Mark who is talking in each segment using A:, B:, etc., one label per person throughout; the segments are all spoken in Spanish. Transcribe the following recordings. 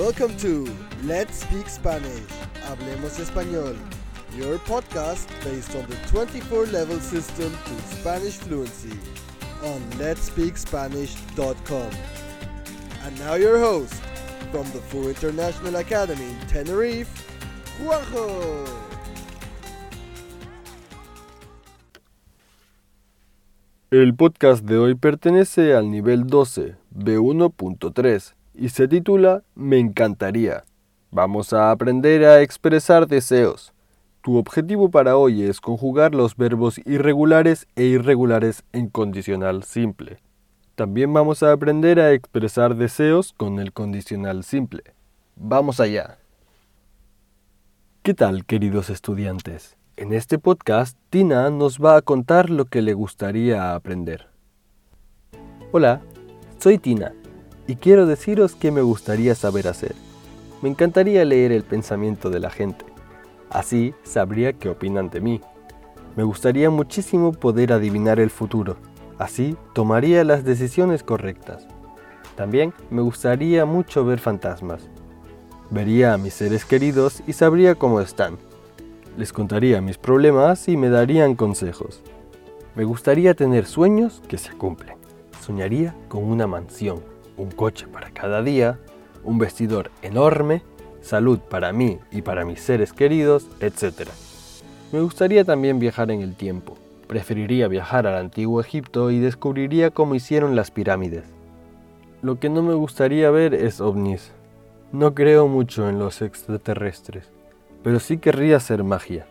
A: Welcome to Let's Speak Spanish. Hablemos Español. Your podcast based on the 24 level system to Spanish fluency on letspeakspanish.com. And now your host from the Full International Academy in Tenerife, Juanjo.
B: El podcast de hoy pertenece al nivel 12, B1.3, y se titula Me encantaría. Vamos a aprender a expresar deseos. Tu objetivo para hoy es conjugar los verbos irregulares e irregulares en condicional simple. También vamos a aprender a expresar deseos con el condicional simple. Vamos allá. ¿Qué tal, queridos estudiantes? En este podcast, Tina nos va a contar lo que le gustaría aprender. Hola, soy Tina y quiero deciros qué me gustaría saber hacer. Me encantaría leer el pensamiento de la gente. Así sabría qué opinan de mí. Me gustaría muchísimo poder adivinar el futuro. Así tomaría las decisiones correctas. También me gustaría mucho ver fantasmas. Vería a mis seres queridos y sabría cómo están les contaría mis problemas y me darían consejos. Me gustaría tener sueños que se cumplen. Soñaría con una mansión, un coche para cada día, un vestidor enorme, salud para mí y para mis seres queridos, etc. Me gustaría también viajar en el tiempo. Preferiría viajar al antiguo Egipto y descubriría cómo hicieron las pirámides. Lo que no me gustaría ver es ovnis. No creo mucho en los extraterrestres pero sí querría hacer magia.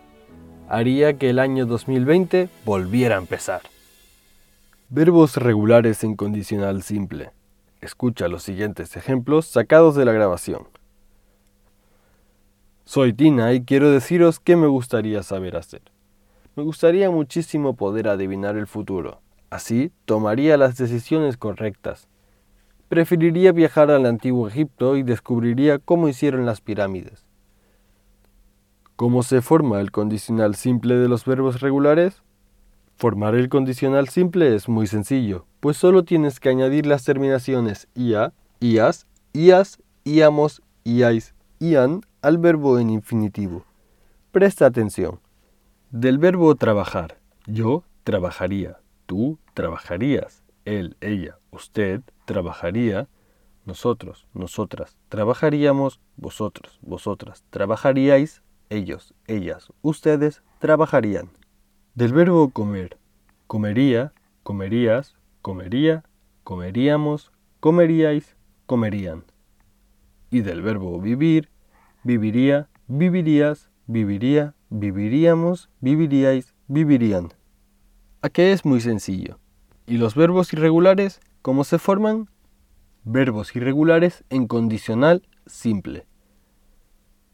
B: Haría que el año 2020 volviera a empezar. Verbos regulares en condicional simple. Escucha los siguientes ejemplos sacados de la grabación. Soy Tina y quiero deciros qué me gustaría saber hacer. Me gustaría muchísimo poder adivinar el futuro. Así tomaría las decisiones correctas. Preferiría viajar al antiguo Egipto y descubriría cómo hicieron las pirámides. ¿Cómo se forma el condicional simple de los verbos regulares? Formar el condicional simple es muy sencillo, pues solo tienes que añadir las terminaciones ia, ias, ias, iamos, iais, ian al verbo en infinitivo. Presta atención. Del verbo trabajar, yo trabajaría, tú trabajarías, él, ella, usted trabajaría, nosotros, nosotras trabajaríamos, vosotros, vosotras trabajaríais, ellos, ellas, ustedes trabajarían. Del verbo comer, comería, comerías, comería, comeríamos, comeríais, comerían. Y del verbo vivir, viviría, vivirías, viviría, viviríamos, viviríais, vivirían. ¿A qué es muy sencillo? ¿Y los verbos irregulares cómo se forman? Verbos irregulares en condicional simple.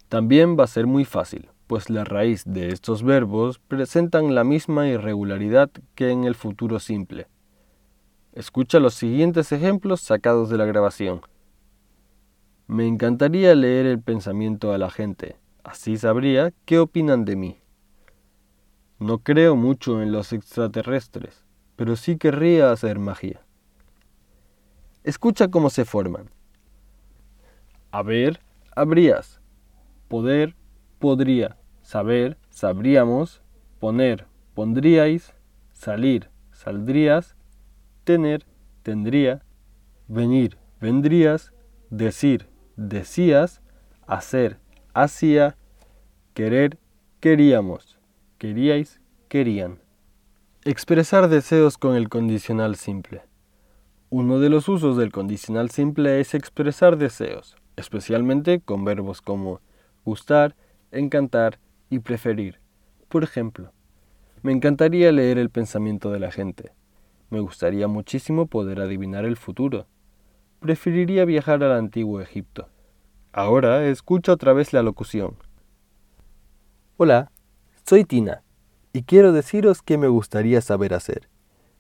B: También va a ser muy fácil, pues la raíz de estos verbos presentan la misma irregularidad que en el futuro simple. Escucha los siguientes ejemplos sacados de la grabación. Me encantaría leer el pensamiento a la gente, así sabría qué opinan de mí. No creo mucho en los extraterrestres, pero sí querría hacer magia. Escucha cómo se forman. A ver, habrías poder, podría, saber, sabríamos, poner, pondríais, salir, saldrías, tener, tendría, venir, vendrías, decir, decías, hacer, hacía, querer, queríamos, queríais, querían. Expresar deseos con el condicional simple. Uno de los usos del condicional simple es expresar deseos, especialmente con verbos como gustar, encantar y preferir. Por ejemplo, me encantaría leer el pensamiento de la gente. Me gustaría muchísimo poder adivinar el futuro. Preferiría viajar al antiguo Egipto. Ahora escucha otra vez la locución. Hola, soy Tina y quiero deciros qué me gustaría saber hacer.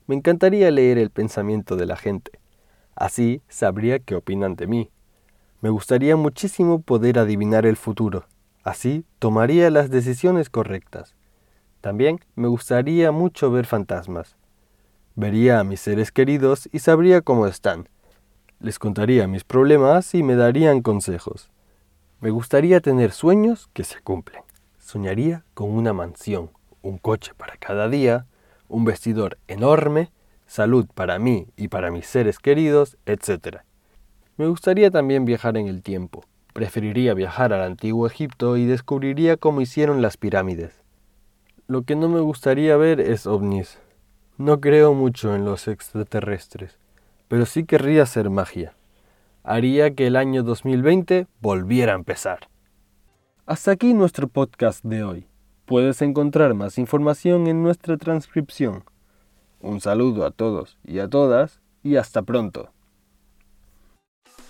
B: Me encantaría leer el pensamiento de la gente. Así sabría qué opinan de mí. Me gustaría muchísimo poder adivinar el futuro. Así tomaría las decisiones correctas. También me gustaría mucho ver fantasmas. Vería a mis seres queridos y sabría cómo están. Les contaría mis problemas y me darían consejos. Me gustaría tener sueños que se cumplen. Soñaría con una mansión, un coche para cada día, un vestidor enorme, salud para mí y para mis seres queridos, etc. Me gustaría también viajar en el tiempo. Preferiría viajar al antiguo Egipto y descubriría cómo hicieron las pirámides. Lo que no me gustaría ver es ovnis. No creo mucho en los extraterrestres, pero sí querría hacer magia. Haría que el año 2020 volviera a empezar. Hasta aquí nuestro podcast de hoy. Puedes encontrar más información en nuestra transcripción. Un saludo a todos y a todas y hasta pronto.